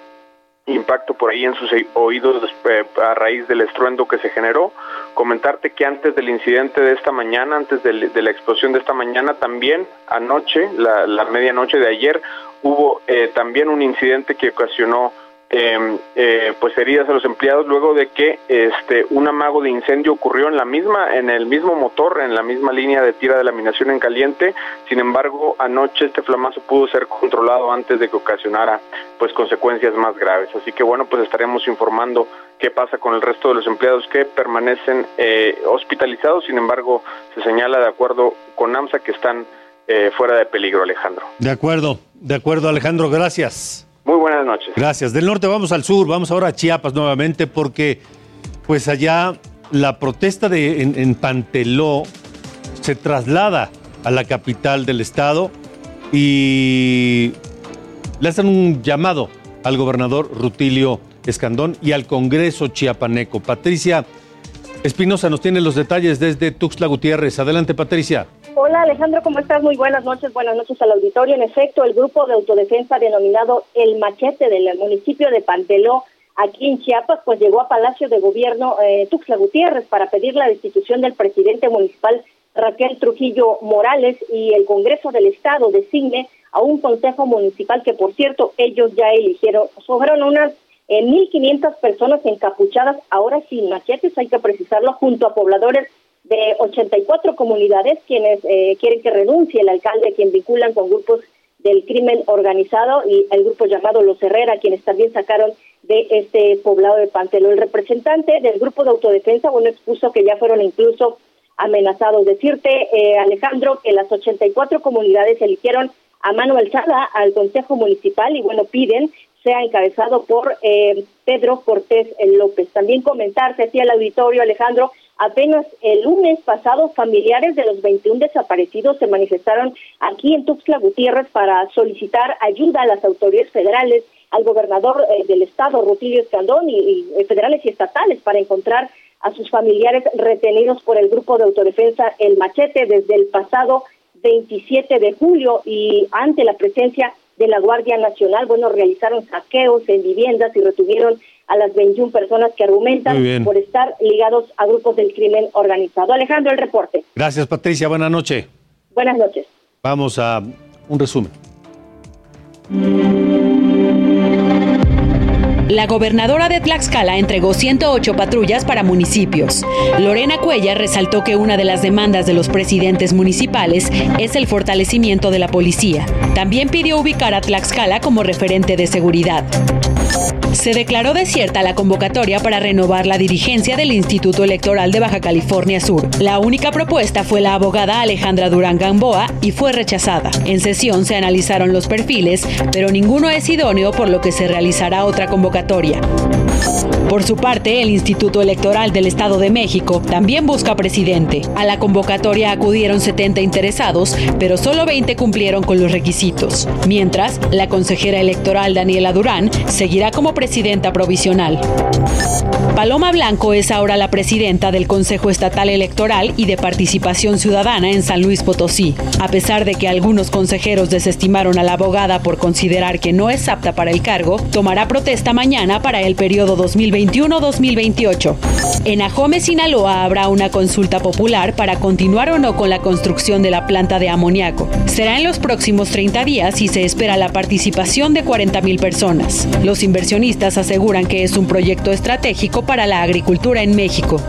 impacto por ahí en sus oídos eh, a raíz del estruendo que se generó. Comentarte que antes del incidente de esta mañana, antes de, la explosión de esta mañana, también anoche, la, la medianoche de ayer, hubo eh, también un incidente que ocasionó eh, eh, pues heridas a los empleados luego de que este un amago de incendio ocurrió en la misma en el mismo motor en la misma línea de tira de laminación en caliente. Sin embargo anoche este flamazo pudo ser controlado antes de que ocasionara pues consecuencias más graves. Así que bueno pues estaremos informando qué pasa con el resto de los empleados que permanecen eh, hospitalizados. Sin embargo se señala de acuerdo con AMSA que están eh, fuera de peligro Alejandro. De acuerdo, de acuerdo, Alejandro, gracias. Muy buenas noches Gracias. Del norte vamos al sur, vamos ahora a Chiapas nuevamente porque pues allá la protesta de, en, en Panteló se traslada a la capital del estado y le hacen un llamado al gobernador Rutilio Escandón y al Congreso chiapaneco. Patricia Espinosa nos tiene los detalles desde Tuxtla Gutiérrez. Adelante, Patricia. Hola Alejandro, ¿cómo estás? Muy buenas noches, buenas noches al auditorio. En efecto, el grupo de autodefensa denominado El Machete del municipio de Panteló, aquí en Chiapas, pues llegó a Palacio de Gobierno eh, Tuxtla Gutiérrez para pedir la destitución del presidente municipal Raquel Trujillo Morales y el Congreso del Estado designe a un consejo municipal que, por cierto, ellos ya eligieron. Fueron unas eh, 1.500 personas encapuchadas, ahora sin machetes, hay que precisarlo, junto a pobladores de 84 comunidades quienes eh, quieren que renuncie el alcalde, quien vinculan con grupos del crimen organizado y el grupo llamado Los Herrera, quienes también sacaron de este poblado de Pantelo. El representante del grupo de autodefensa, bueno, expuso que ya fueron incluso amenazados. Decirte, eh, Alejandro, que las 84 comunidades eligieron a mano alzada al Consejo Municipal y, bueno, piden sea encabezado por eh, Pedro Cortés López. También comentarte aquí al auditorio, Alejandro, apenas el lunes pasado familiares de los 21 desaparecidos se manifestaron aquí en Tuxtla Gutiérrez para solicitar ayuda a las autoridades federales, al gobernador eh, del estado, Rutilio Escandón, y, y, eh, federales y estatales para encontrar a sus familiares retenidos por el grupo de autodefensa El Machete desde el pasado 27 de julio y ante la presencia de la Guardia Nacional, bueno, realizaron saqueos en viviendas y retuvieron a las 21 personas que argumentan por estar ligados a grupos del crimen organizado. Alejandro, el reporte. Gracias, Patricia. Buenas noches. Buenas noches. Vamos a un resumen. La gobernadora de Tlaxcala entregó 108 patrullas para municipios. Lorena Cuella resaltó que una de las demandas de los presidentes municipales es el fortalecimiento de la policía. También pidió ubicar a Tlaxcala como referente de seguridad. Se declaró desierta la convocatoria para renovar la dirigencia del Instituto Electoral de Baja California Sur. La única propuesta fue la abogada Alejandra Durán Gamboa y fue rechazada. En sesión se analizaron los perfiles, pero ninguno es idóneo por lo que se realizará otra convocatoria. Por su parte, el Instituto Electoral del Estado de México también busca presidente. A la convocatoria acudieron 70 interesados, pero solo 20 cumplieron con los requisitos. Mientras, la consejera electoral Daniela Durán seguirá como presidenta provisional. Paloma Blanco es ahora la presidenta del Consejo Estatal Electoral y de Participación Ciudadana en San Luis Potosí. A pesar de que algunos consejeros desestimaron a la abogada por considerar que no es apta para el cargo, tomará protesta mañana para el periodo 2021-2028. En Ajome, Sinaloa, habrá una consulta popular para continuar o no con la construcción de la planta de amoníaco. Será en los próximos 30 días y se espera la participación de 40.000 personas. Los inversionistas aseguran que es un proyecto estratégico para la agricultura en México.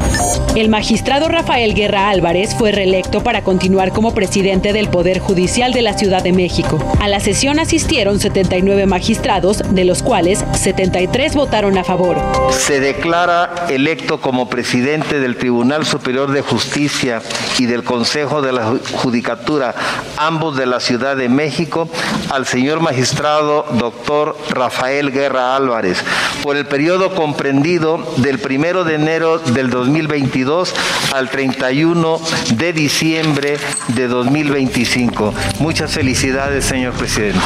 El magistrado Rafael Guerra Álvarez fue reelecto para continuar como presidente del Poder Judicial de la Ciudad de México. A la sesión asistieron 79 magistrados, de los cuales 73 votaron a favor. Se declara electo como presidente del Tribunal Superior de Justicia y del Consejo de la Judicatura, ambos de la Ciudad de México, al señor magistrado doctor Rafael Guerra Álvarez, por el periodo comprendido del primero de enero del 2022 al 31 de diciembre de 2025. Muchas felicidades, señor presidente.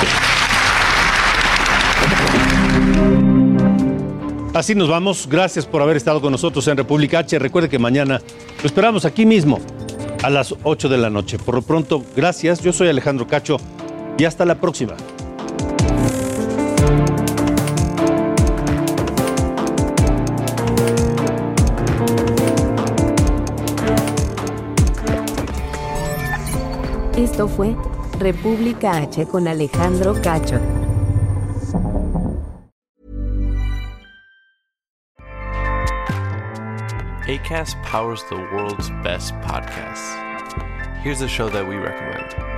Así nos vamos. Gracias por haber estado con nosotros en República H. Recuerde que mañana lo esperamos aquí mismo a las 8 de la noche. Por lo pronto, gracias. Yo soy Alejandro Cacho y hasta la próxima. Esto fue República H con Alejandro Cacho. ACAST powers the world's best podcasts. Here's a show that we recommend.